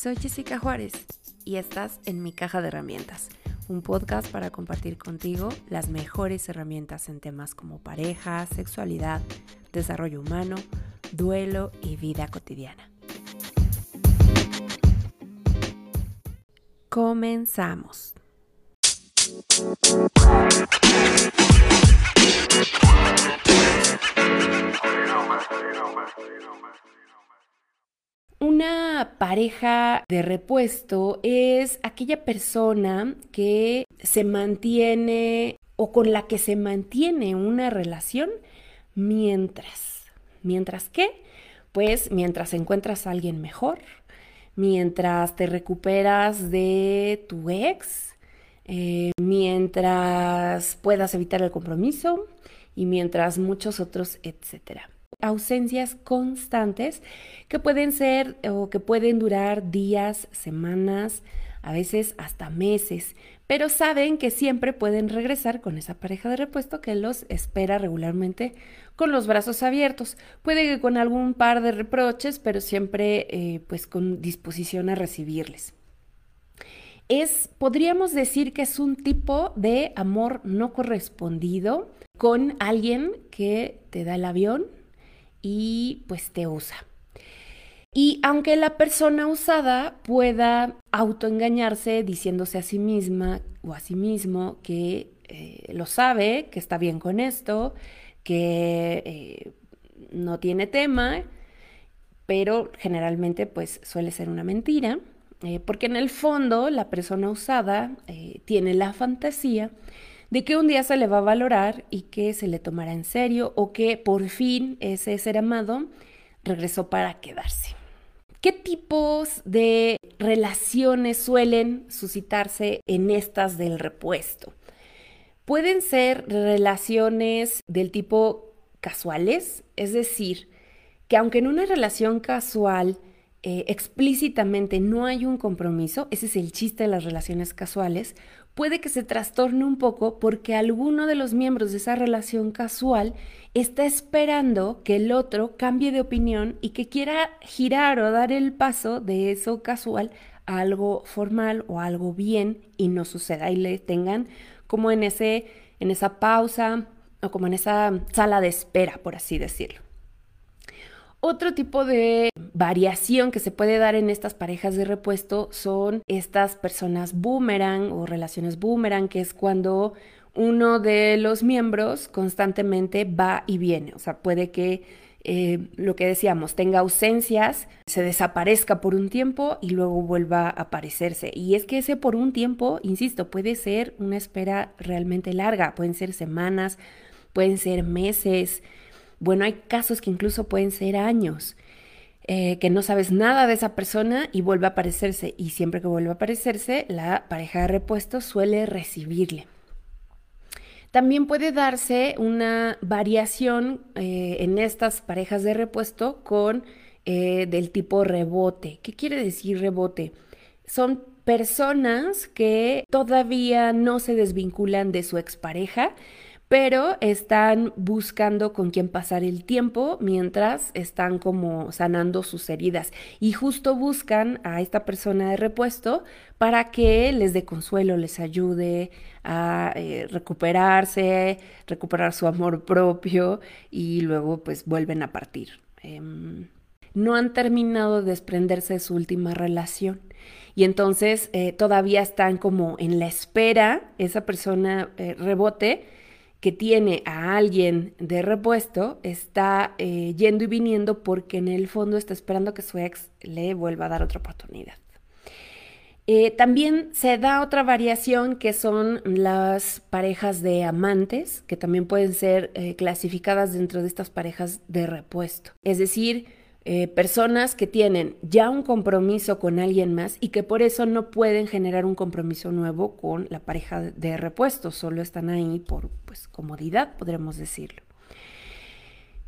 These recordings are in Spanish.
Soy Jessica Juárez y estás en Mi Caja de Herramientas, un podcast para compartir contigo las mejores herramientas en temas como pareja, sexualidad, desarrollo humano, duelo y vida cotidiana. Comenzamos. Una pareja de repuesto es aquella persona que se mantiene o con la que se mantiene una relación mientras. ¿Mientras qué? Pues mientras encuentras a alguien mejor, mientras te recuperas de tu ex, eh, mientras puedas evitar el compromiso y mientras muchos otros, etcétera ausencias constantes que pueden ser o que pueden durar días, semanas, a veces hasta meses, pero saben que siempre pueden regresar con esa pareja de repuesto que los espera regularmente con los brazos abiertos. Puede que con algún par de reproches, pero siempre eh, pues con disposición a recibirles. Es, podríamos decir que es un tipo de amor no correspondido con alguien que te da el avión, y pues te usa. Y aunque la persona usada pueda autoengañarse diciéndose a sí misma o a sí mismo que eh, lo sabe, que está bien con esto, que eh, no tiene tema, pero generalmente pues suele ser una mentira, eh, porque en el fondo la persona usada tiene la fantasía de que un día se le va a valorar y que se le tomará en serio o que por fin ese ser amado regresó para quedarse. ¿Qué tipos de relaciones suelen suscitarse en estas del repuesto? Pueden ser relaciones del tipo casuales, es decir, que aunque en una relación casual eh, explícitamente no hay un compromiso, ese es el chiste de las relaciones casuales, puede que se trastorne un poco porque alguno de los miembros de esa relación casual está esperando que el otro cambie de opinión y que quiera girar o dar el paso de eso casual a algo formal o algo bien y no suceda y le tengan como en ese en esa pausa o como en esa sala de espera, por así decirlo. Otro tipo de variación que se puede dar en estas parejas de repuesto son estas personas boomerang o relaciones boomerang, que es cuando uno de los miembros constantemente va y viene. O sea, puede que eh, lo que decíamos, tenga ausencias, se desaparezca por un tiempo y luego vuelva a aparecerse. Y es que ese por un tiempo, insisto, puede ser una espera realmente larga, pueden ser semanas, pueden ser meses, bueno, hay casos que incluso pueden ser años, eh, que no sabes nada de esa persona y vuelve a aparecerse. Y siempre que vuelve a aparecerse, la pareja de repuesto suele recibirle. También puede darse una variación eh, en estas parejas de repuesto con eh, del tipo rebote. ¿Qué quiere decir rebote? Son personas que todavía no se desvinculan de su expareja, pero están buscando con quién pasar el tiempo mientras están como sanando sus heridas y justo buscan a esta persona de repuesto para que les dé consuelo, les ayude a eh, recuperarse, recuperar su amor propio y luego pues vuelven a partir. Em, no han terminado de desprenderse de su última relación y entonces eh, todavía están como en la espera, esa persona eh, rebote, que tiene a alguien de repuesto está eh, yendo y viniendo porque en el fondo está esperando que su ex le vuelva a dar otra oportunidad. Eh, también se da otra variación que son las parejas de amantes, que también pueden ser eh, clasificadas dentro de estas parejas de repuesto. Es decir, eh, personas que tienen ya un compromiso con alguien más y que por eso no pueden generar un compromiso nuevo con la pareja de repuesto, solo están ahí por pues, comodidad, podríamos decirlo.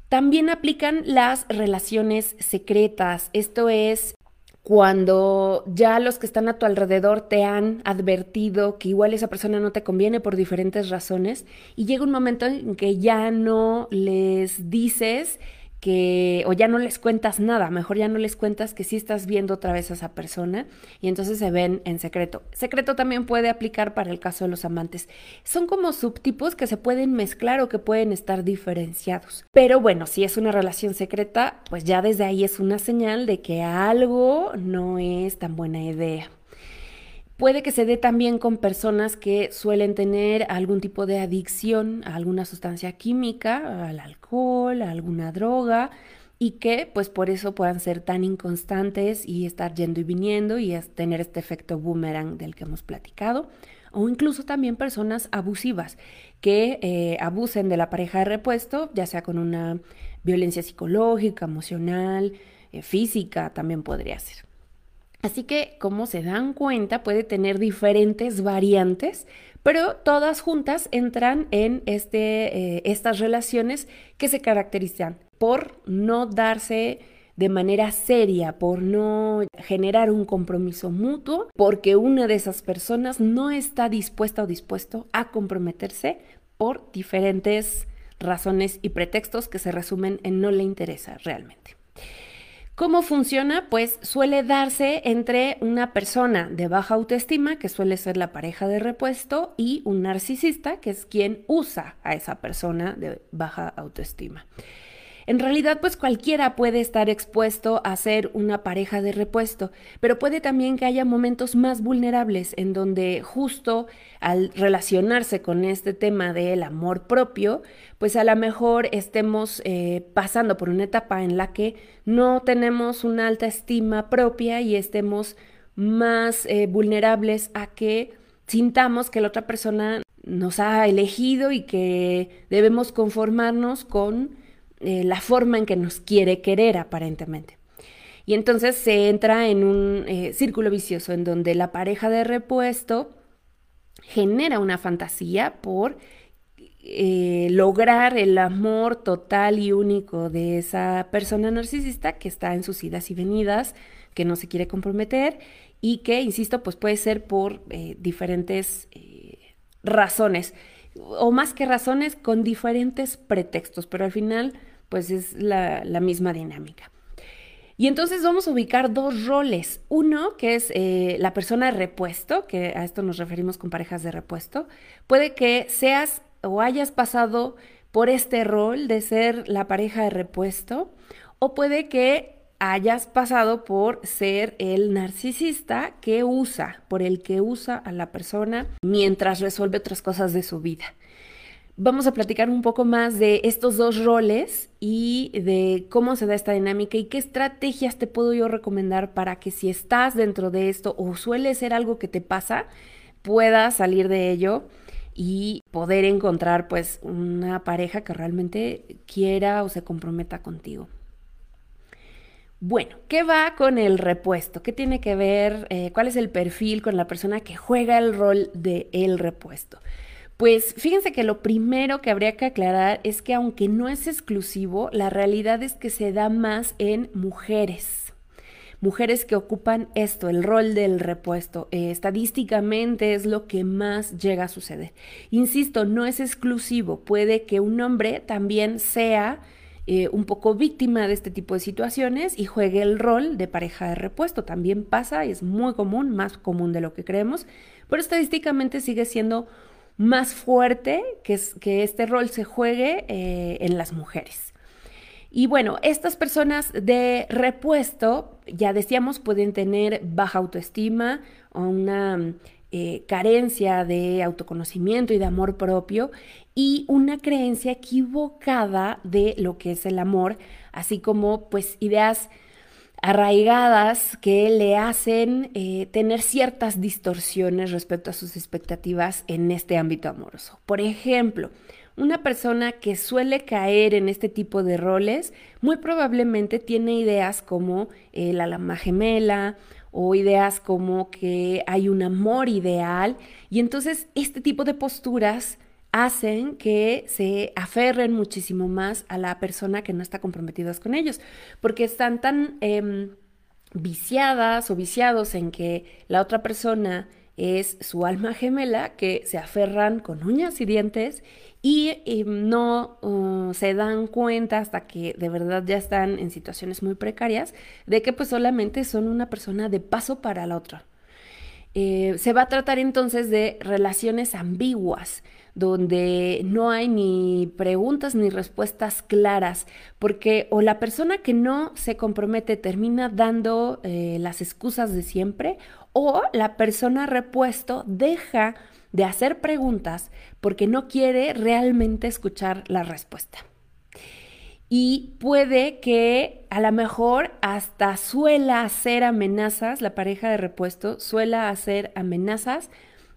También aplican las relaciones secretas, esto es cuando ya los que están a tu alrededor te han advertido que igual esa persona no te conviene por diferentes razones y llega un momento en que ya no les dices que, o ya no les cuentas nada, mejor ya no les cuentas que sí estás viendo otra vez a esa persona y entonces se ven en secreto. Secreto también puede aplicar para el caso de los amantes. Son como subtipos que se pueden mezclar o que pueden estar diferenciados. Pero bueno, si es una relación secreta, pues ya desde ahí es una señal de que algo no es tan buena idea. Puede que se dé también con personas que suelen tener algún tipo de adicción a alguna sustancia química, al alcohol, a alguna droga, y que pues por eso puedan ser tan inconstantes y estar yendo y viniendo y tener este efecto boomerang del que hemos platicado. O incluso también personas abusivas que eh, abusen de la pareja de repuesto, ya sea con una violencia psicológica, emocional, eh, física, también podría ser. Así que, como se dan cuenta, puede tener diferentes variantes, pero todas juntas entran en este, eh, estas relaciones que se caracterizan por no darse de manera seria, por no generar un compromiso mutuo, porque una de esas personas no está dispuesta o dispuesto a comprometerse por diferentes razones y pretextos que se resumen en no le interesa realmente. ¿Cómo funciona? Pues suele darse entre una persona de baja autoestima, que suele ser la pareja de repuesto, y un narcisista, que es quien usa a esa persona de baja autoestima. En realidad, pues cualquiera puede estar expuesto a ser una pareja de repuesto, pero puede también que haya momentos más vulnerables en donde justo al relacionarse con este tema del amor propio, pues a lo mejor estemos eh, pasando por una etapa en la que no tenemos una alta estima propia y estemos más eh, vulnerables a que sintamos que la otra persona nos ha elegido y que debemos conformarnos con eh, la forma en que nos quiere querer aparentemente. Y entonces se entra en un eh, círculo vicioso en donde la pareja de repuesto genera una fantasía por eh, lograr el amor total y único de esa persona narcisista que está en sus idas y venidas, que no se quiere comprometer y que, insisto, pues puede ser por diferentes razones, o más que razones, con diferentes pretextos, pero al final pues es la, misma dinámica. Y entonces vamos a ubicar dos roles. Uno, que es eh, la persona de repuesto, que a esto nos referimos con parejas de repuesto. Puede que seas o hayas pasado por este rol de ser la pareja de repuesto, o puede que hayas pasado por ser el narcisista que usa, por el que usa a la persona mientras resuelve otras cosas de su vida vamos a platicar un poco más de estos dos roles y de cómo se da esta dinámica y qué estrategias te puedo yo recomendar para que si estás dentro de esto o suele ser algo que te pasa, puedas salir de ello y poder encontrar pues una pareja que realmente quiera o se comprometa contigo. Bueno, ¿qué va con el repuesto? ¿Qué tiene que ver? Eh, ¿Cuál es el perfil con la persona que juega el rol de el repuesto? Pues fíjense que lo primero que habría que aclarar es que aunque no es exclusivo, la realidad es que se da más en mujeres. Mujeres que ocupan esto, el rol del repuesto. Eh, estadísticamente es lo que más llega a suceder. Insisto, no es exclusivo. Puede que un hombre también sea eh, un poco víctima de este tipo de situaciones y juegue el rol de pareja de repuesto. También pasa es muy común, más común de lo que creemos, pero estadísticamente sigue siendo más fuerte que, que este rol se juegue eh, en las mujeres. Y bueno, estas personas de repuesto, ya decíamos, pueden tener baja autoestima o una eh, carencia de autoconocimiento y de amor propio y una creencia equivocada de lo que es el amor, así como pues ideas arraigadas que le hacen eh, tener ciertas distorsiones respecto a sus expectativas en este ámbito amoroso. Por ejemplo, una persona que suele caer en este tipo de roles muy probablemente tiene ideas como eh, la lama gemela o ideas como que hay un amor ideal y entonces este tipo de posturas hacen que se aferren muchísimo más a la persona que no está comprometida con ellos, porque están tan em, viciadas o viciados en que la otra persona es su alma gemela que se aferran con uñas y dientes y, no uh, se dan cuenta hasta que de verdad ya están en situaciones muy precarias de que pues solamente son una persona de paso para la otra. Eh, se va a tratar entonces de relaciones ambiguas, donde no hay ni preguntas ni respuestas claras, porque o la persona que no se compromete termina dando eh, las excusas de siempre, o la persona repuesto deja de hacer preguntas porque no quiere realmente escuchar la respuesta. Y puede que a lo mejor hasta suela hacer amenazas, la pareja de repuesto suela hacer amenazas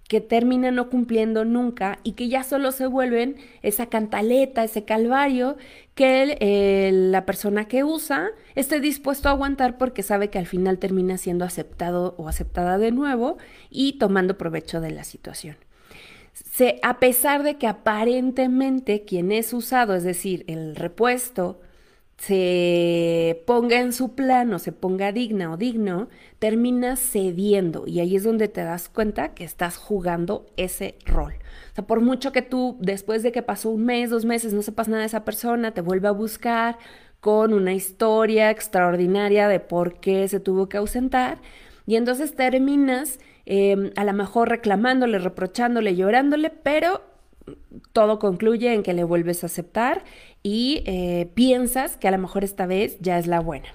que terminan no cumpliendo nunca y que ya solo se vuelven esa cantaleta, ese calvario que la persona que usa esté dispuesto a aguantar porque sabe que al final termina siendo aceptado o aceptada de nuevo y tomando provecho de la situación. Se, a pesar de que aparentemente quien es usado, es decir, el repuesto, se ponga en su plano, se ponga digna o digno, termina cediendo y ahí es donde te das cuenta que estás jugando ese rol. O sea, por mucho que tú después de que pasó un mes, dos meses, no sepas nada de esa persona, te vuelve a buscar con una historia extraordinaria de por qué se tuvo que ausentar y entonces terminas em, a lo mejor reclamándole, reprochándole, llorándole, pero todo concluye en que le vuelves a aceptar y eh, piensas que a lo mejor esta vez ya es la buena.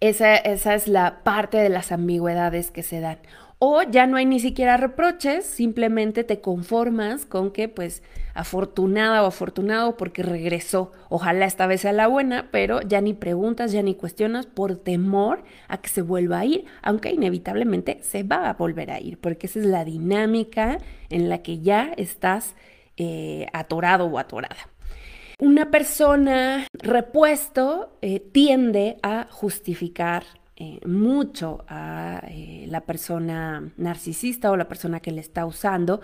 Esa, esa es la parte de las ambigüedades que se dan. O ya no hay ni siquiera reproches, simplemente te conformas con que pues afortunada o afortunado porque regresó. Ojalá esta vez sea la buena, pero ya ni preguntas, ya ni cuestionas por temor a que se vuelva a ir, aunque inevitablemente se va a volver a ir, porque esa es la dinámica en la que ya estás eh, atorado o atorada. Una persona repuesto eh, tiende a justificar eh, mucho a eh, la persona narcisista o la persona que le está usando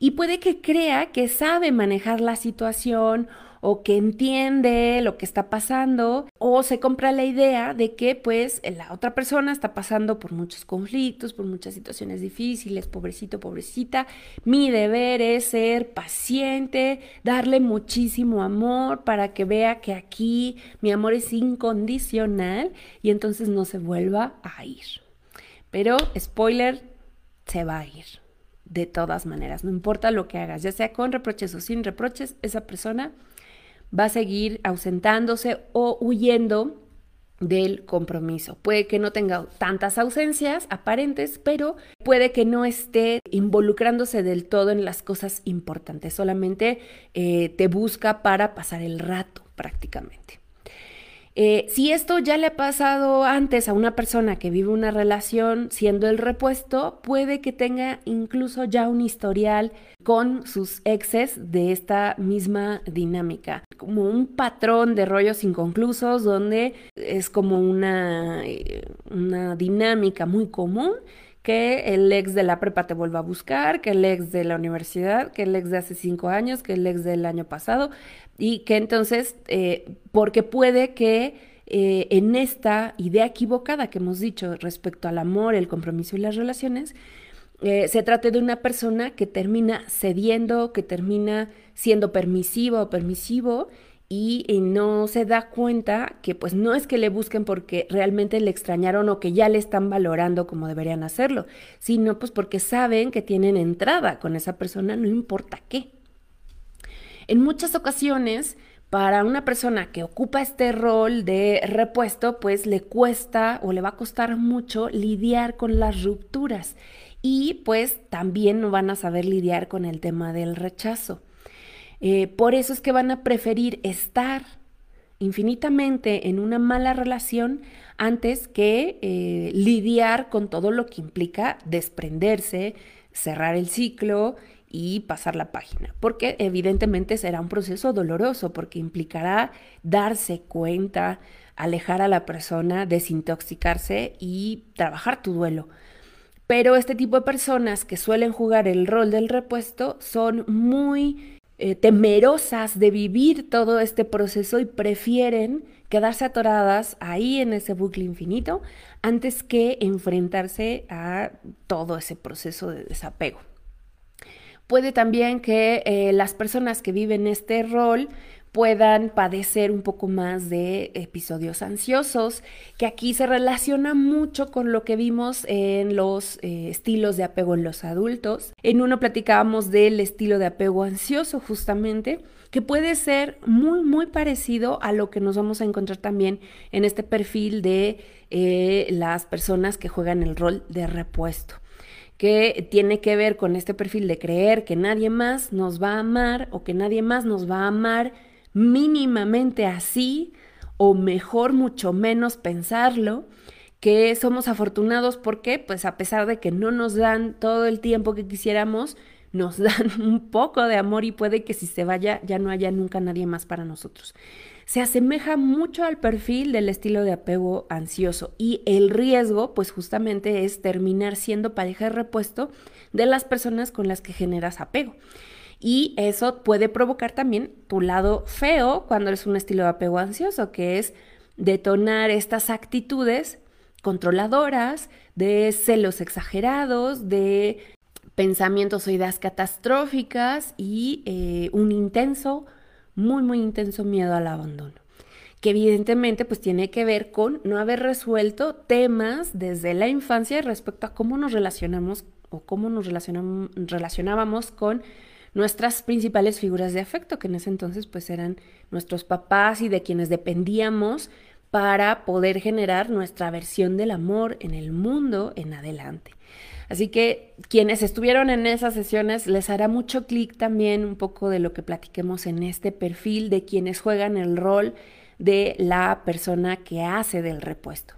y puede que crea que sabe manejar la situación o que entiende lo que está pasando o se compra la idea de que pues la otra persona está pasando por muchos conflictos, por muchas situaciones difíciles, pobrecito, pobrecita. Mi deber es ser paciente, darle muchísimo amor para que vea que aquí mi amor es incondicional y entonces no se vuelva a ir. Pero, spoiler, se va a ir de todas maneras, no importa lo que hagas, ya sea con reproches o sin reproches, esa persona va a seguir ausentándose o huyendo del compromiso. Puede que no tenga tantas ausencias aparentes, pero puede que no esté involucrándose del todo en las cosas importantes, solamente eh, te busca para pasar el rato prácticamente. Eh, si esto ya le ha pasado antes a una persona que vive una relación siendo el repuesto, puede que tenga incluso ya un historial con sus exes de esta misma dinámica, como un patrón de rollos inconclusos donde es como una, eh, una dinámica muy común que el ex de la prepa te vuelva a buscar, que el ex de la universidad, que el ex de hace cinco años, que el ex del año pasado, y que entonces, eh, porque puede que eh, en esta idea equivocada que hemos dicho respecto al amor, el compromiso y las relaciones, eh, se trate de una persona que termina cediendo, que termina siendo permisivo o permisivo y, no se da cuenta que pues no es que le busquen porque realmente le extrañaron o que ya le están valorando como deberían hacerlo, sino pues porque saben que tienen entrada con esa persona, no importa qué. En muchas ocasiones, para una persona que ocupa este rol de repuesto, pues le cuesta o le va a costar mucho lidiar con las rupturas y pues también no van a saber lidiar con el tema del rechazo. Eh, por eso es que van a preferir estar infinitamente en una mala relación antes que eh, lidiar con todo lo que implica desprenderse, cerrar el ciclo y pasar la página, porque evidentemente será un proceso doloroso, porque implicará darse cuenta, alejar a la persona, desintoxicarse y trabajar tu duelo. Pero este tipo de personas que suelen jugar el rol del repuesto son muy eh, temerosas de vivir todo este proceso y prefieren quedarse atoradas ahí en ese bucle infinito antes que enfrentarse a todo ese proceso de desapego. Puede también que eh, las personas que viven este rol puedan padecer un poco más de episodios ansiosos, que aquí se relaciona mucho con lo que vimos en los eh, estilos de apego en los adultos. En uno platicábamos del estilo de apego ansioso justamente, que puede ser muy, muy parecido a lo que nos vamos a encontrar también en este perfil de eh, las personas que juegan el rol de repuesto que tiene que ver con este perfil de creer que nadie más nos va a amar o que nadie más nos va a amar mínimamente así o mejor mucho menos pensarlo, que somos afortunados porque pues a pesar de que no nos dan todo el tiempo que quisiéramos, nos dan un poco de amor y puede que si se vaya ya no haya nunca nadie más para nosotros. Se asemeja mucho al perfil del estilo de apego ansioso y el riesgo pues justamente es terminar siendo pareja de repuesto de las personas con las que generas apego. Y eso puede provocar también tu lado feo cuando eres un estilo de apego ansioso, que es detonar estas actitudes controladoras, de celos exagerados, de pensamientos o ideas catastróficas y eh, un intenso, muy, muy intenso miedo al abandono que evidentemente pues tiene que ver con no haber resuelto temas desde la infancia respecto a cómo nos relacionamos o cómo nos relacionábamos con nuestras principales figuras de afecto, que en ese entonces pues eran nuestros papás y de quienes dependíamos para poder generar nuestra versión del amor en el mundo en adelante. Así que quienes estuvieron en esas sesiones les hará mucho clic también un poco de lo que platiquemos en este perfil de quienes juegan el rol de la persona que hace del repuesto.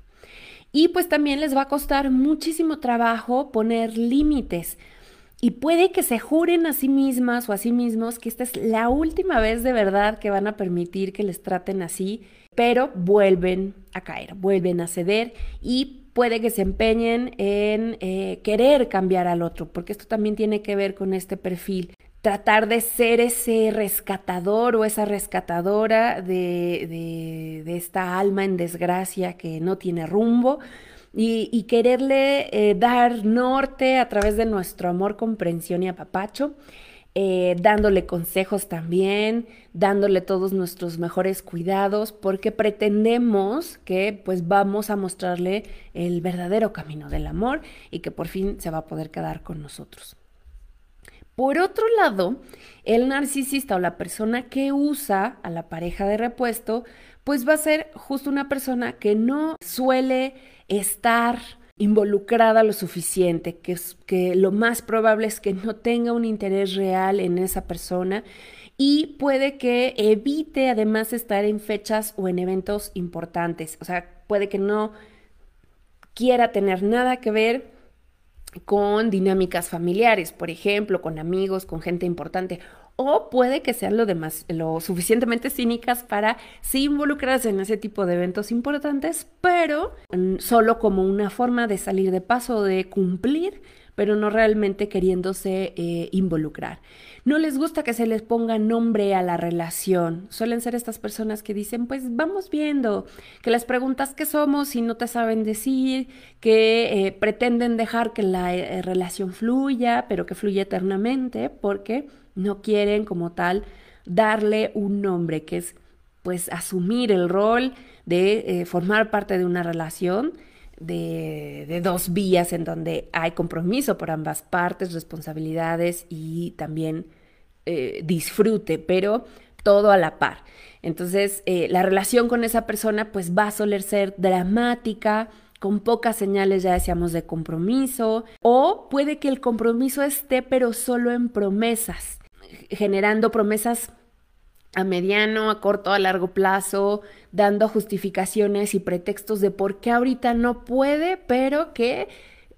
Y pues también les va a costar muchísimo trabajo poner límites y puede que se juren a sí mismas o a sí mismos que esta es la última vez de verdad que van a permitir que les traten así, pero vuelven a caer, vuelven a ceder y puede que se empeñen en eh, querer cambiar al otro, porque esto también tiene que ver con este perfil. Tratar de ser ese rescatador o esa rescatadora de, esta alma en desgracia que no tiene rumbo, y, quererle eh, dar norte a través de nuestro amor, comprensión y apapacho, eh, dándole consejos también, dándole todos nuestros mejores cuidados, porque pretendemos que pues vamos a mostrarle el verdadero camino del amor y que por fin se va a poder quedar con nosotros. Por otro lado, el narcisista o la persona que usa a la pareja de repuesto, pues va a ser justo una persona que no suele estar involucrada lo suficiente, que, que lo más probable es que no tenga un interés real en esa persona y puede que evite además estar en fechas o en eventos importantes. O sea, puede que no quiera tener nada que ver con dinámicas familiares, por ejemplo, con amigos, con gente importante, o puede que sean lo, demás, lo suficientemente cínicas para sí involucrarse en ese tipo de eventos importantes, pero mm, solo como una forma de salir de paso, de cumplir, pero no realmente queriéndose eh, involucrar. No les gusta que se les ponga nombre a la relación. Suelen ser estas personas que dicen, pues vamos viendo, que les preguntas qué somos y no te saben decir, que eh, pretenden dejar que la eh, relación fluya, pero que fluya eternamente, porque no quieren como tal darle un nombre, que es pues asumir el rol de eh, formar parte de una relación de, dos vías en donde hay compromiso por ambas partes, responsabilidades y también eh, disfrute, pero todo a la par. Entonces, eh, la relación con esa persona pues va a soler ser dramática, con pocas señales, ya decíamos, de compromiso, o puede que el compromiso esté pero solo en promesas generando promesas a mediano, a corto, a largo plazo, dando justificaciones y pretextos de por qué ahorita no puede, pero que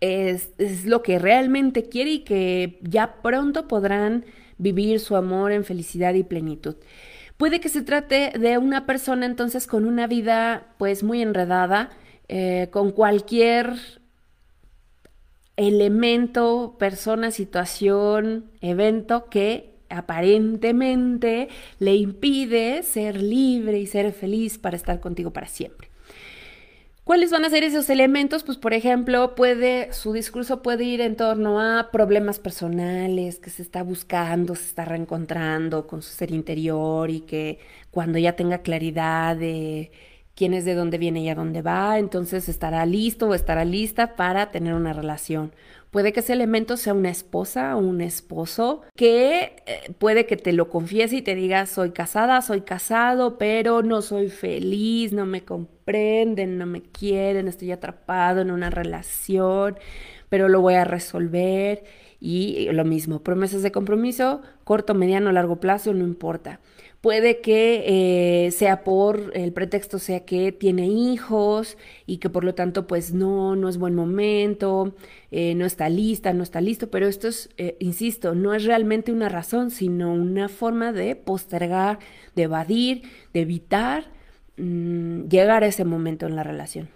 es, lo que realmente quiere y que ya pronto podrán vivir su amor en felicidad y plenitud. Puede que se trate de una persona entonces con una vida pues muy enredada, eh, con cualquier elemento, persona, situación, evento que aparentemente le impide ser libre y ser feliz para estar contigo para siempre. ¿Cuáles van a ser esos elementos? Pues por ejemplo, puede su discurso puede ir en torno a problemas personales, que se está buscando, se está reencontrando con su ser interior y que cuando ya tenga claridad de quién es de dónde viene y a dónde va, entonces estará listo o estará lista para tener una relación. Puede que ese elemento sea una esposa o un esposo que eh, puede que te lo confiese y te diga soy casada, soy casado, pero no soy feliz, no me comprenden, no me quieren, estoy atrapado en una relación, pero lo voy a resolver. Y lo mismo, promesas de compromiso, corto, mediano, largo plazo, no importa. Puede que eh, sea por el pretexto sea que tiene hijos y que por lo tanto pues no, no es buen momento, eh, no está lista, no está listo, pero esto es, eh, insisto, no es realmente una razón, sino una forma de postergar, de evadir, de evitar mm, llegar a ese momento en la relación.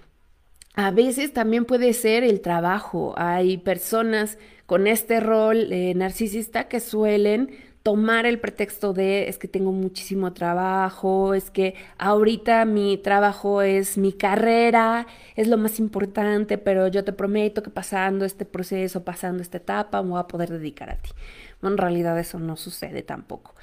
A veces también puede ser el trabajo. Hay personas con este rol narcisista que suelen tomar el pretexto de es que tengo muchísimo trabajo, es que ahorita mi trabajo es mi carrera, es lo más importante, pero yo te prometo que pasando este proceso, pasando esta etapa, me voy a poder dedicar a ti. en realidad eso no sucede tampoco.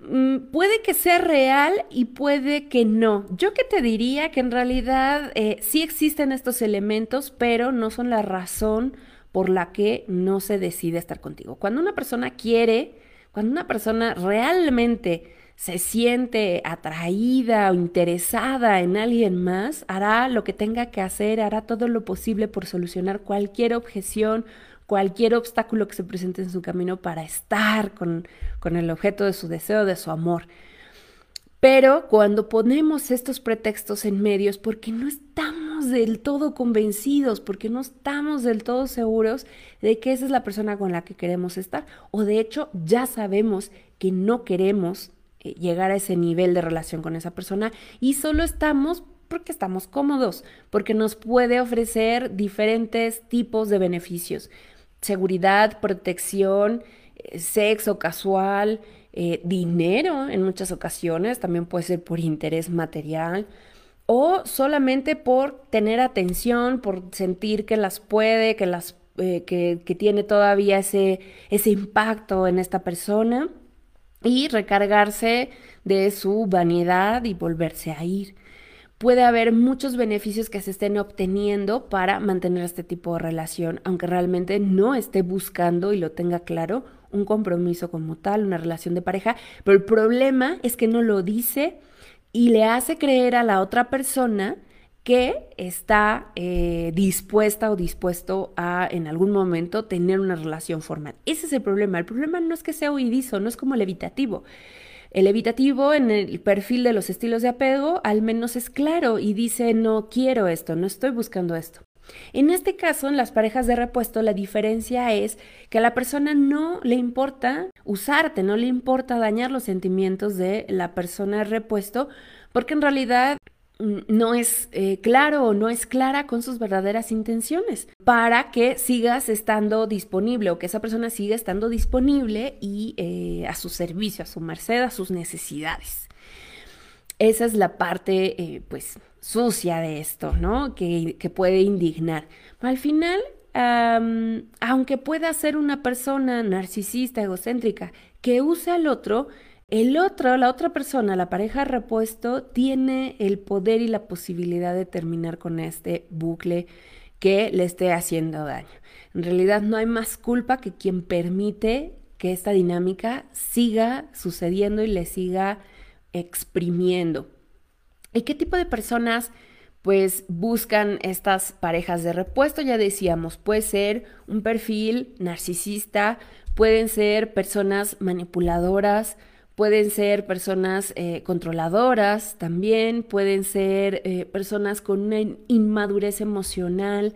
Mm, puede que sea real y puede que no. Yo que te diría que en realidad eh, sí existen estos elementos, pero no son la razón por la que no se decide estar contigo. Cuando una persona quiere, cuando una persona realmente se siente atraída o interesada en alguien más, hará lo que tenga que hacer, hará todo lo posible por solucionar cualquier objeción, cualquier obstáculo que se presente en su camino para estar con, con el objeto de su deseo, de su amor. Pero cuando ponemos estos pretextos en medios porque no estamos del todo convencidos, porque no estamos del todo seguros de que esa es la persona con la que queremos estar, o de hecho ya sabemos que no queremos eh, llegar a ese nivel de relación con esa persona y solo estamos porque estamos cómodos, porque nos puede ofrecer diferentes tipos de beneficios, seguridad, protección, eh, sexo casual, eh, dinero en muchas ocasiones, también puede ser por interés material o solamente por tener atención, por sentir que las puede, que las eh, que, que, tiene todavía ese, ese impacto en esta persona y recargarse de su vanidad y volverse a ir. Puede haber muchos beneficios que se estén obteniendo para mantener este tipo de relación, aunque realmente no esté buscando y lo tenga claro un compromiso como tal, una relación de pareja, pero el problema es que no lo dice y le hace creer a la otra persona que está eh, dispuesta o dispuesto a en algún momento tener una relación formal. Ese es el problema. El problema no es que sea huidizo, no es como el evitativo. El evitativo en el perfil de los estilos de apego al menos es claro y dice no quiero esto, no estoy buscando esto. En este caso, en las parejas de repuesto, la diferencia es que a la persona no le importa usarte, no le importa dañar los sentimientos de la persona repuesto, porque en realidad mm, no es eh, claro o no es clara con sus verdaderas intenciones para que sigas estando disponible o que esa persona siga estando disponible y eh, a su servicio, a su merced, a sus necesidades. Esa es la parte, eh, pues, sucia de esto, ¿no? Que, puede indignar. Al final, aunque pueda ser una persona narcisista, egocéntrica, que use al otro, el otro, la otra persona, la pareja repuesto, tiene el poder y la posibilidad de terminar con este bucle que le esté haciendo daño. En realidad no hay más culpa que quien permite que esta dinámica siga sucediendo y le siga exprimiendo. ¿Y qué tipo de personas pues buscan estas parejas de repuesto? Ya decíamos, puede ser un perfil narcisista, pueden ser personas manipuladoras, pueden ser personas eh, controladoras también, pueden ser eh, personas con una inmadurez emocional,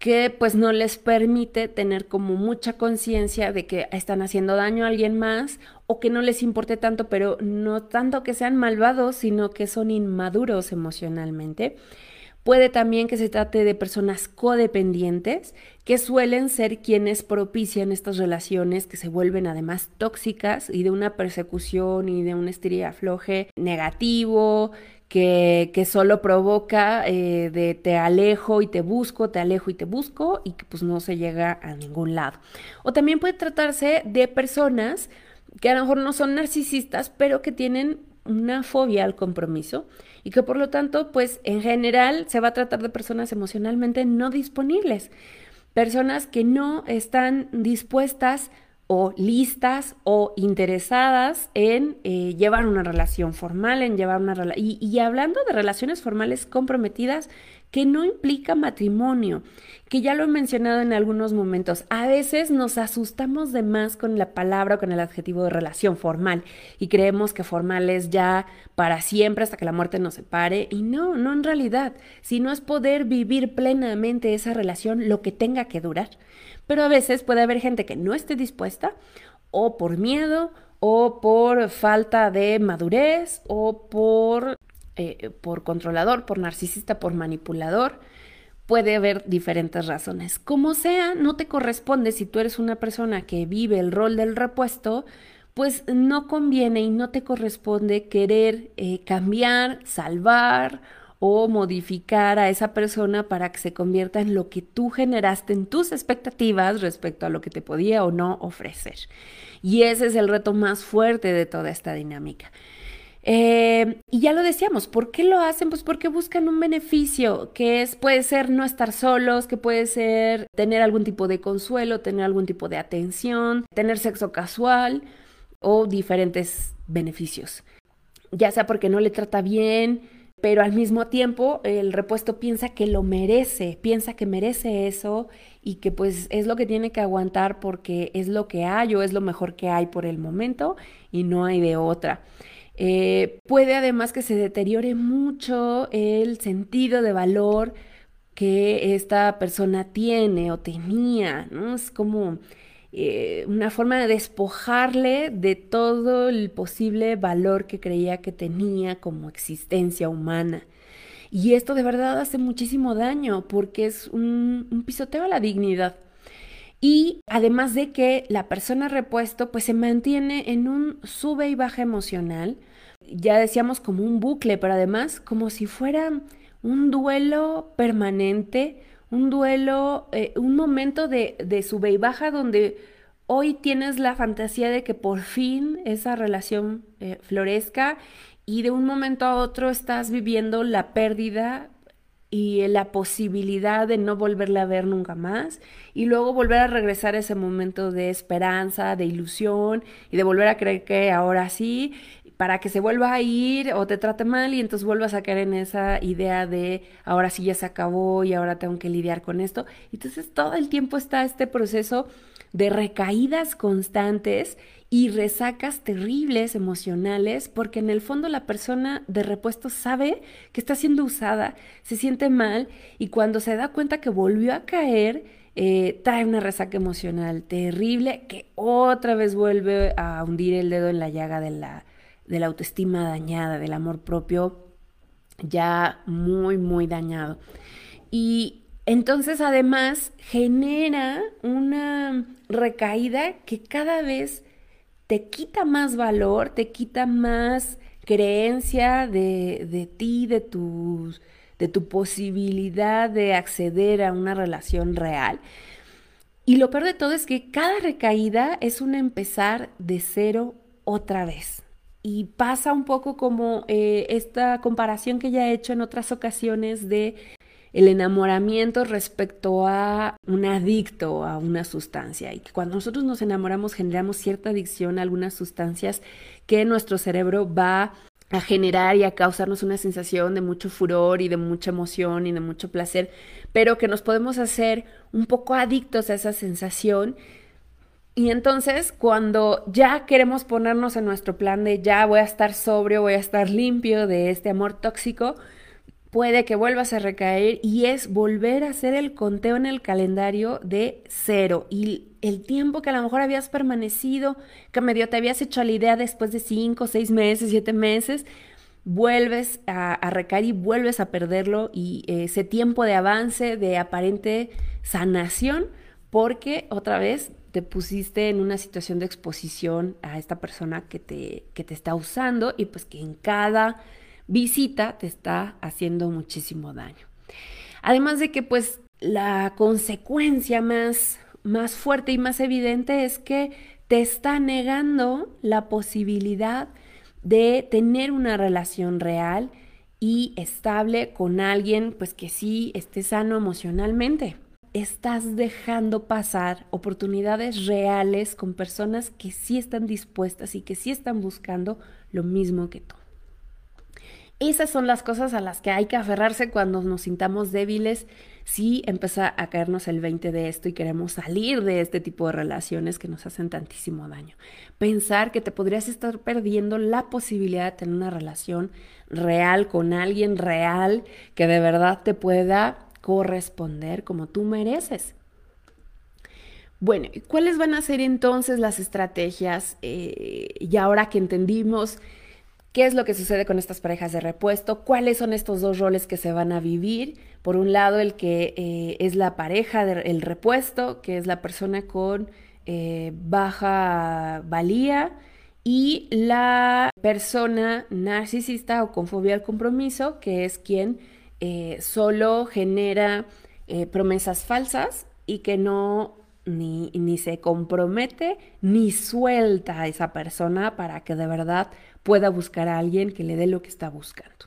que pues no les permite tener como mucha conciencia de que están haciendo daño a alguien más o que no les importe tanto, pero no tanto que sean malvados, sino que son inmaduros emocionalmente. Puede también que se trate de personas codependientes, que suelen ser quienes propician estas relaciones que se vuelven además tóxicas y de una persecución y de un afloje negativo, que, que, solo provoca eh, de te alejo y te busco, te alejo y te busco y que pues no se llega a ningún lado. O también puede tratarse de personas que a lo mejor no son narcisistas, pero que tienen una fobia al compromiso y que por lo tanto, pues en general se va a tratar de personas emocionalmente no disponibles, personas que no están dispuestas o listas o interesadas en eh, llevar una relación formal, en llevar una relación... y hablando de relaciones formales comprometidas, que no implica matrimonio, que ya lo he mencionado en algunos momentos. A veces nos asustamos de más con la palabra o con el adjetivo de relación formal y creemos que formal es ya para siempre hasta que la muerte nos separe y no, no en realidad, sino es poder vivir plenamente esa relación lo que tenga que durar. Pero a veces puede haber gente que no esté dispuesta o por miedo o por falta de madurez o por eh, por controlador, por narcisista, por manipulador. Puede haber diferentes razones. Como sea, no te corresponde si tú eres una persona que vive el rol del repuesto, pues no conviene y no te corresponde querer eh, cambiar, salvar o modificar a esa persona para que se convierta en lo que tú generaste en tus expectativas respecto a lo que te podía o no ofrecer. Y ese es el reto más fuerte de toda esta dinámica. Eh, y ya lo decíamos, ¿por qué lo hacen? Pues porque buscan un beneficio, que es, puede ser no estar solos, que puede ser tener algún tipo de consuelo, tener algún tipo de atención, tener sexo casual o diferentes beneficios. Ya sea porque no le trata bien, pero al mismo tiempo el repuesto piensa que lo merece, piensa que merece eso y que pues es lo que tiene que aguantar porque es lo que hay o es lo mejor que hay por el momento y no hay de otra. Eh, puede además que se deteriore mucho el sentido de valor que esta persona tiene o tenía, ¿no? Es como eh, una forma de despojarle de todo el posible valor que creía que tenía como existencia humana. Y esto de verdad hace muchísimo daño porque es un, un pisoteo a la dignidad. Y además de que la persona repuesto pues se mantiene en un sube y baja emocional, ya decíamos como un bucle, pero además como si fuera un duelo permanente, un duelo, eh, un momento de, de sube y baja donde hoy tienes la fantasía de que por fin esa relación eh, florezca y de un momento a otro estás viviendo la pérdida y la posibilidad de no volverla a ver nunca más y luego volver a regresar a ese momento de esperanza, de ilusión y de volver a creer que ahora sí para que se vuelva a ir o te trate mal y entonces vuelvas a caer en esa idea de ahora sí ya se acabó y ahora tengo que lidiar con esto. Entonces todo el tiempo está este proceso de recaídas constantes y resacas terribles emocionales porque en el fondo la persona de repuesto sabe que está siendo usada, se siente mal y cuando se da cuenta que volvió a caer, eh, trae una resaca emocional terrible que otra vez vuelve a hundir el dedo en la llaga de la de la autoestima dañada, del amor propio ya muy, muy dañado. Y entonces además genera una recaída que cada vez te quita más valor, te quita más creencia de, de ti, de tus de tu posibilidad de acceder a una relación real. Y lo peor de todo es que cada recaída es un empezar de cero otra vez. Y pasa un poco como eh, esta comparación que ya he hecho en otras ocasiones de el enamoramiento respecto a un adicto a una sustancia y que cuando nosotros nos enamoramos generamos cierta adicción a algunas sustancias que nuestro cerebro va a generar y a causarnos una sensación de mucho furor y de mucha emoción y de mucho placer, pero que nos podemos hacer un poco adictos a esa sensación y entonces cuando ya queremos ponernos en nuestro plan de ya voy a estar sobrio, voy a estar limpio de este amor tóxico, puede que vuelvas a recaer y es volver a hacer el conteo en el calendario de cero. Y el tiempo que a lo mejor habías permanecido, que medio te habías hecho la idea después de cinco, seis meses, siete meses, vuelves a, recaer y vuelves a perderlo y eh, ese tiempo de avance, de aparente sanación, porque otra vez te pusiste en una situación de exposición a esta persona que te, que te está usando y pues que en cada visita te está haciendo muchísimo daño. Además de que pues la consecuencia más, más fuerte y más evidente es que te está negando la posibilidad de tener una relación real y estable con alguien pues que sí esté sano emocionalmente. Estás dejando pasar oportunidades reales con personas que sí están dispuestas y que sí están buscando lo mismo que tú. Esas son las cosas a las que hay que aferrarse cuando nos sintamos débiles, si empieza a caernos el 20 de esto y queremos salir de este tipo de relaciones que nos hacen tantísimo daño. Pensar que te podrías estar perdiendo la posibilidad de tener una relación real con alguien real que de verdad te pueda corresponder como tú mereces. Bueno, ¿cuáles van a ser entonces las estrategias? Eh, y ahora que entendimos qué es lo que sucede con estas parejas de repuesto, cuáles son estos dos roles que se van a vivir. Por un lado, el que eh, es la pareja del repuesto, que es la persona con eh, baja valía, y la persona narcisista o con fobia al compromiso, que es quien eh, solo genera promesas falsas y que no ni, ni, se compromete ni suelta a esa persona para que de verdad pueda buscar a alguien que le dé lo que está buscando.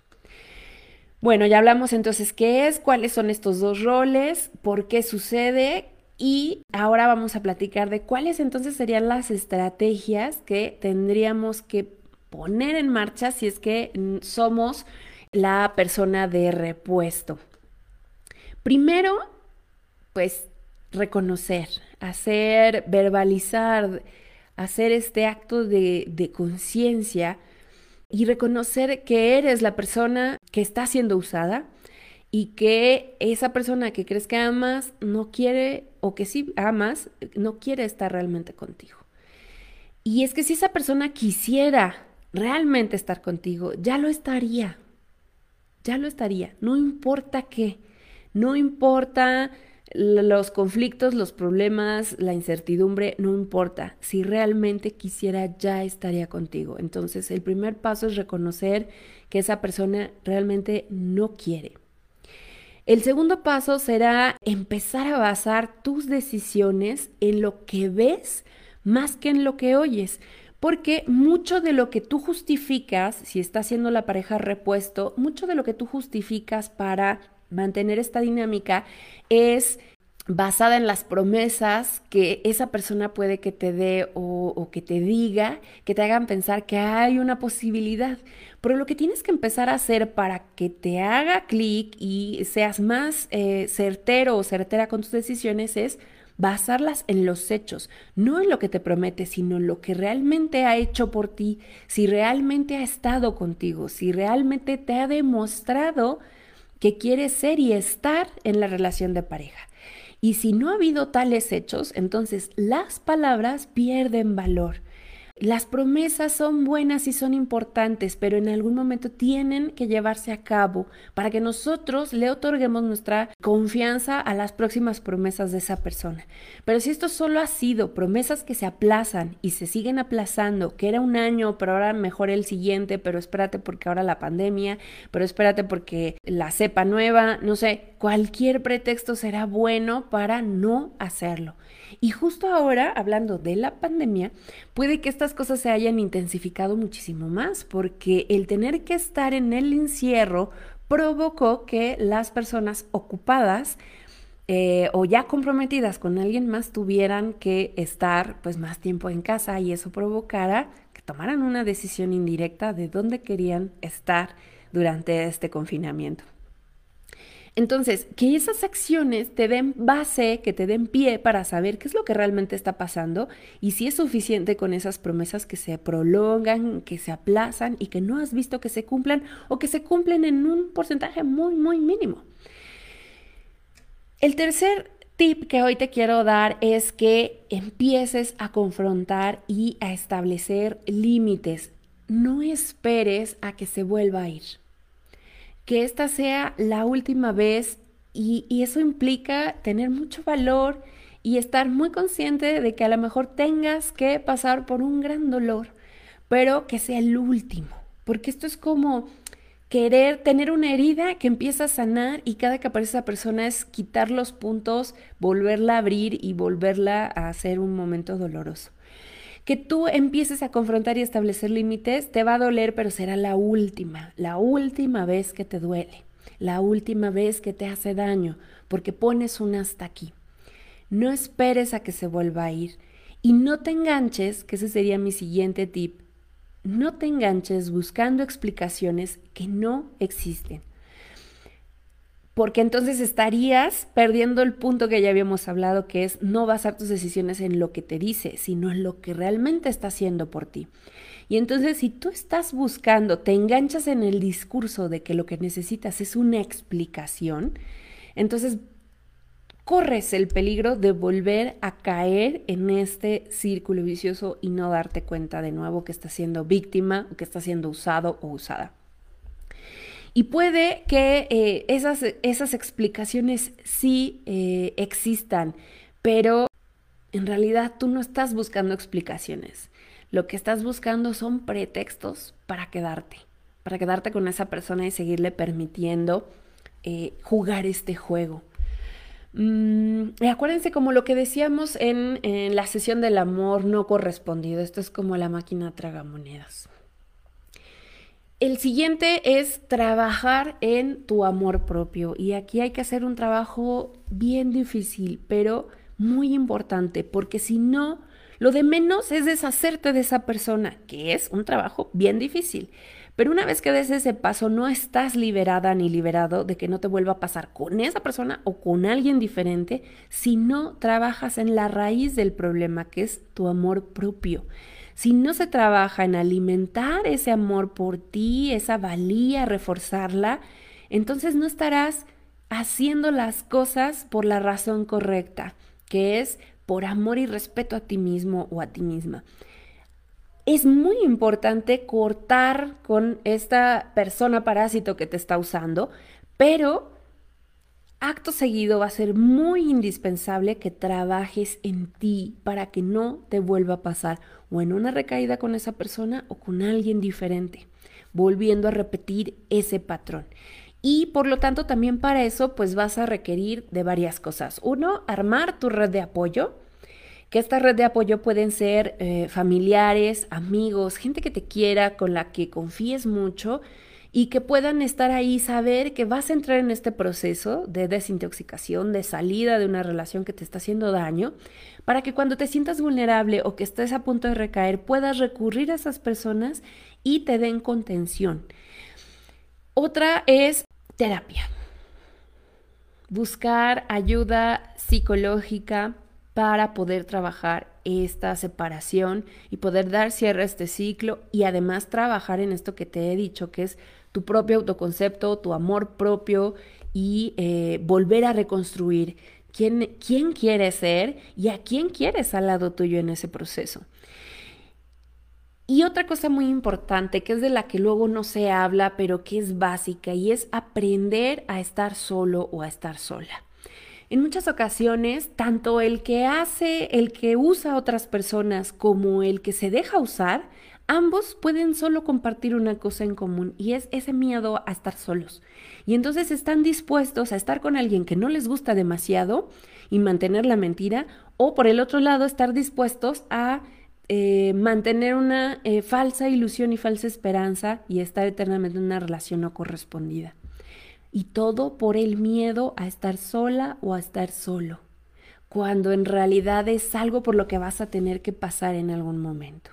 Bueno, ya hablamos entonces qué es, cuáles son estos dos roles, por qué sucede y ahora vamos a platicar de cuáles entonces serían las estrategias que tendríamos que poner en marcha si es que somos la persona de repuesto. Primero, pues reconocer, hacer, verbalizar, hacer este acto de, conciencia y reconocer que eres la persona que está siendo usada y que esa persona que crees que amas no quiere, o que sí amas, no quiere estar realmente contigo. Y es que si esa persona quisiera realmente estar contigo, ya lo estaría, ya lo estaría, no importa qué, no importa los conflictos, los problemas, la incertidumbre, no importa. Si realmente quisiera, ya estaría contigo. Entonces, el primer paso es reconocer que esa persona realmente no quiere. El segundo paso será empezar a basar tus decisiones en lo que ves más que en lo que oyes. Porque mucho de lo que tú justificas, si está haciendo la pareja repuesto, mucho de lo que tú justificas para mantener esta dinámica es basada en las promesas que esa persona puede que te dé o, que te diga, que te hagan pensar que hay una posibilidad. Pero lo que tienes que empezar a hacer para que te haga clic y seas más eh, certero o certera con tus decisiones es basarlas en los hechos, no en lo que te promete, sino en lo que realmente ha hecho por ti, si realmente ha estado contigo, si realmente te ha demostrado que quiere ser y estar en la relación de pareja. Y si no ha habido tales hechos, entonces las palabras pierden valor. Las promesas son buenas y son importantes, pero en algún momento tienen que llevarse a cabo para que nosotros le otorguemos nuestra confianza a las próximas promesas de esa persona. Pero si esto solo ha sido promesas que se aplazan y se siguen aplazando, que era un año, pero ahora mejor el siguiente, pero espérate porque ahora la pandemia, pero espérate porque la cepa nueva, no sé, cualquier pretexto será bueno para no hacerlo. Y justo ahora, hablando de la pandemia, puede que estas cosas se hayan intensificado muchísimo más, porque el tener que estar en el encierro provocó que las personas ocupadas eh, o ya comprometidas con alguien más tuvieran que estar pues más tiempo en casa y eso provocara que tomaran una decisión indirecta de dónde querían estar durante este confinamiento. Entonces, que esas acciones te den base, que te den pie para saber qué es lo que realmente está pasando y si es suficiente con esas promesas que se prolongan, que se aplazan y que no has visto que se cumplan o que se cumplen en un porcentaje muy, muy mínimo. El tercer tip que hoy te quiero dar es que empieces a confrontar y a establecer límites no esperes a que se vuelva a ir. Que esta sea la última vez y, y eso implica tener mucho valor y estar muy consciente de que a lo mejor tengas que pasar por un gran dolor, pero que sea el último, porque esto es como querer tener una herida que empieza a sanar y cada que aparece esa persona es quitar los puntos, volverla a abrir y volverla a hacer un momento doloroso. Que tú empieces a confrontar y establecer límites te va a doler, pero será la última, la última vez que te duele, la última vez que te hace daño, porque pones un hasta aquí. No esperes a que se vuelva a ir y no te enganches, que ese sería mi siguiente tip, no te enganches buscando explicaciones que no existen. Porque entonces estarías perdiendo el punto que ya habíamos hablado, que es no basar tus decisiones en lo que te dice, sino en lo que realmente está haciendo por ti. Y entonces si tú estás buscando, te enganchas en el discurso de que lo que necesitas es una explicación, entonces corres el peligro de volver a caer en este círculo vicioso y no darte cuenta de nuevo que estás siendo víctima o que estás siendo usado o usada. Y puede que eh, esas, esas, explicaciones sí eh, existan, pero en realidad tú no estás buscando explicaciones. Lo que estás buscando son pretextos para quedarte, para quedarte con esa persona y seguirle permitiendo eh, jugar este juego. Mm, acuérdense como lo que decíamos en, en, la sesión del amor no correspondido. Esto es como la máquina tragamonedas. El siguiente es trabajar en tu amor propio. Y aquí hay que hacer un trabajo bien difícil, pero muy importante, porque si no, lo de menos es deshacerte de esa persona, que es un trabajo bien difícil. Pero una vez que des ese paso, no estás liberada ni liberado de que no te vuelva a pasar con esa persona o con alguien diferente si no trabajas en la raíz del problema, que es tu amor propio. Si no se trabaja en alimentar ese amor por ti, esa valía, reforzarla, entonces no estarás haciendo las cosas por la razón correcta, que es por amor y respeto a ti mismo o a ti misma. Es muy importante cortar con esta persona parásito que te está usando, pero acto seguido va a ser muy indispensable que trabajes en ti para que no te vuelva a pasar o en una recaída con esa persona o con alguien diferente, volviendo a repetir ese patrón. Y por lo tanto también para eso pues vas a requerir de varias cosas. Uno, armar tu red de apoyo que esta red de apoyo pueden ser eh, familiares, amigos, gente que te quiera, con la que confíes mucho y que puedan estar ahí, saber que vas a entrar en este proceso de desintoxicación, de salida de una relación que te está haciendo daño, para que cuando te sientas vulnerable o que estés a punto de recaer, puedas recurrir a esas personas y te den contención. Otra es terapia. Buscar ayuda psicológica para poder trabajar esta separación y poder dar cierre a este ciclo y además trabajar en esto que te he dicho, que es tu propio autoconcepto, tu amor propio y eh, volver a reconstruir quién, quién quieres ser y a quién quieres al lado tuyo en ese proceso. Y otra cosa muy importante, que es de la que luego no se habla, pero que es básica, y es aprender a estar solo o a estar sola. En muchas ocasiones, tanto el que hace, el que usa a otras personas, como el que se deja usar, ambos pueden solo compartir una cosa en común y es ese miedo a estar solos. Y entonces están dispuestos a estar con alguien que no les gusta demasiado y mantener la mentira, o por el otro lado, estar dispuestos a eh, mantener una eh, falsa ilusión y falsa esperanza y estar eternamente en una relación no correspondida. Y todo por el miedo a estar sola o a estar solo, cuando en realidad es algo por lo que vas a tener que pasar en algún momento.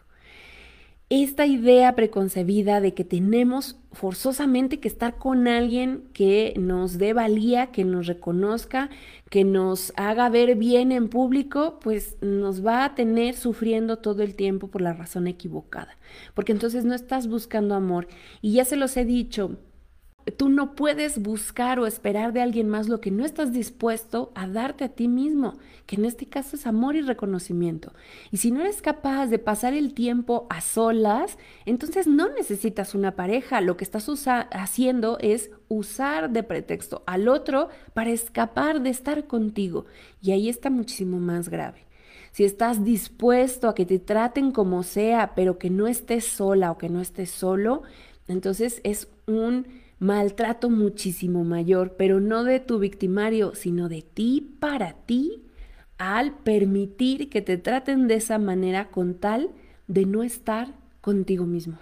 Esta idea preconcebida de que tenemos forzosamente que estar con alguien que nos dé valía, que nos reconozca, que nos haga ver bien en público, pues nos va a tener sufriendo todo el tiempo por la razón equivocada. Porque entonces no estás buscando amor. Y ya se los he dicho, Tú no puedes buscar o esperar de alguien más lo que no estás dispuesto a darte a ti mismo, que en este caso es amor y reconocimiento. Y si no eres capaz de pasar el tiempo a solas, entonces no necesitas una pareja. Lo que estás haciendo es usar de pretexto al otro para escapar de estar contigo. Y ahí está muchísimo más grave. Si estás dispuesto a que te traten como sea, pero que no estés sola o que no estés solo, entonces es un maltrato muchísimo mayor, pero no de tu victimario, sino de ti para ti, al permitir que te traten de esa manera con tal de no estar contigo mismo.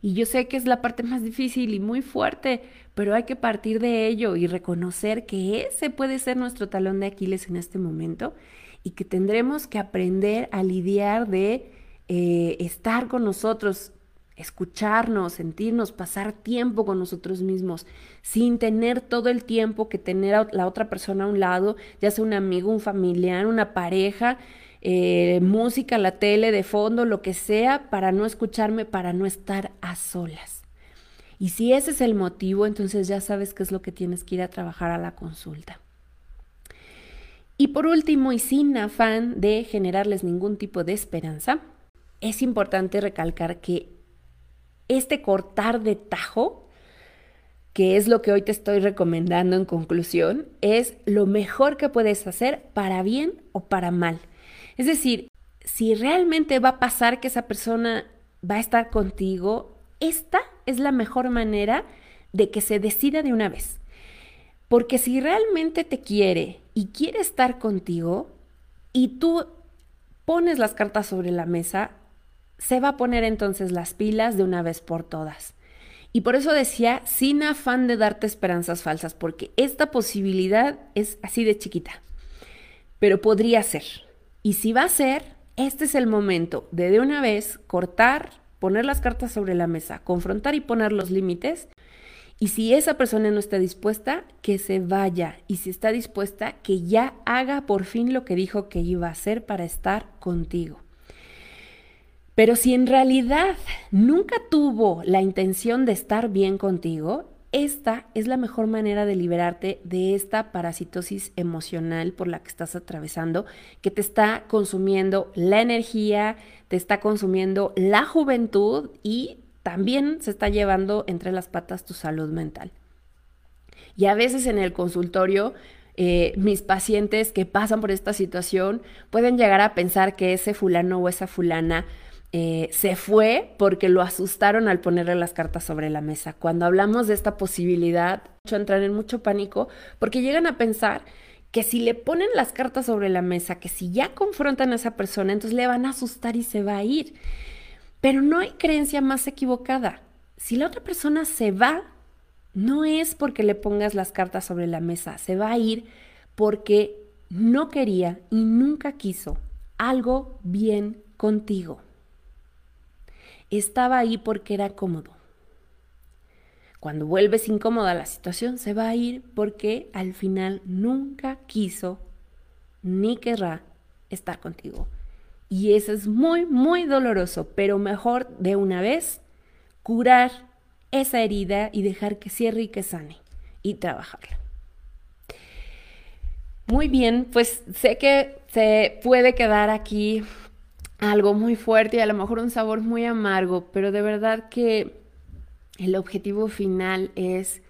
Y yo sé que es la parte más difícil y muy fuerte, pero hay que partir de ello y reconocer que ese puede ser nuestro talón de Aquiles en este momento y que tendremos que aprender a lidiar de eh, estar con nosotros, escucharnos, sentirnos, pasar tiempo con nosotros mismos, sin tener todo el tiempo que tener a la otra persona a un lado, ya sea un amigo, un familiar, una pareja, eh, música, la tele de fondo, lo que sea, para no escucharme, para no estar a solas. Y si ese es el motivo, entonces ya sabes qué es lo que tienes que ir a trabajar a la consulta. Y por último, y sin afán de generarles ningún tipo de esperanza, es importante recalcar que este cortar de tajo, que es lo que hoy te estoy recomendando en conclusión, es lo mejor que puedes hacer para bien o para mal. Es decir, si realmente va a pasar que esa persona va a estar contigo, esta es la mejor manera de que se decida de una vez. Porque si realmente te quiere y quiere estar contigo y tú pones las cartas sobre la mesa, se va a poner entonces las pilas de una vez por todas. Y por eso decía, sin afán de darte esperanzas falsas, porque esta posibilidad es así de chiquita, pero podría ser. Y si va a ser, este es el momento de de una vez cortar, poner las cartas sobre la mesa, confrontar y poner los límites. Y si esa persona no está dispuesta, que se vaya. Y si está dispuesta, que ya haga por fin lo que dijo que iba a hacer para estar contigo. Pero si en realidad nunca tuvo la intención de estar bien contigo, esta es la mejor manera de liberarte de esta parasitosis emocional por la que estás atravesando, que te está consumiendo la energía, te está consumiendo la juventud y también se está llevando entre las patas tu salud mental. Y a veces en el consultorio eh, mis pacientes que pasan por esta situación pueden llegar a pensar que ese fulano o esa fulana eh, se fue porque lo asustaron al ponerle las cartas sobre la mesa. Cuando hablamos de esta posibilidad, entran en mucho pánico porque llegan a pensar que si le ponen las cartas sobre la mesa, que si ya confrontan a esa persona, entonces le van a asustar y se va a ir. Pero no hay creencia más equivocada. Si la otra persona se va, no es porque le pongas las cartas sobre la mesa, se va a ir porque no quería y nunca quiso algo bien contigo estaba ahí porque era cómodo. Cuando vuelves incómoda la situación, se va a ir porque al final nunca quiso ni querrá estar contigo. Y eso es muy, muy doloroso, pero mejor de una vez curar esa herida y dejar que cierre y que sane y trabajarla. Muy bien, pues sé que se puede quedar aquí algo muy fuerte y a lo mejor un sabor muy amargo, pero de verdad que el objetivo final es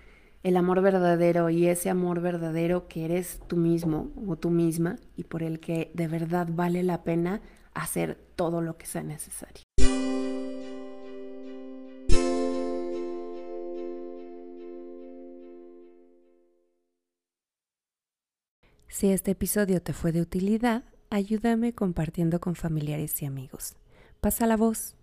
el amor verdadero y ese amor verdadero que eres tú mismo o tú misma y por el que de verdad vale la pena hacer todo lo que sea necesario. Si este episodio te fue de utilidad, ayúdame compartiendo con familiares y amigos. Pasa la voz.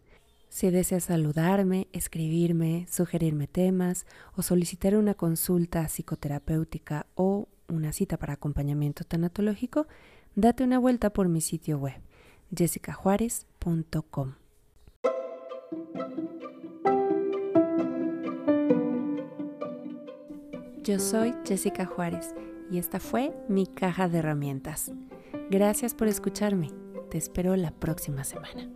Si deseas saludarme, escribirme, sugerirme temas o solicitar una consulta psicoterapéutica o una cita para acompañamiento tanatológico, date una vuelta por mi sitio web jessicajuárez.com. Yo soy Jessica Juárez y esta fue mi caja de herramientas. Gracias por escucharme. Te espero la próxima semana.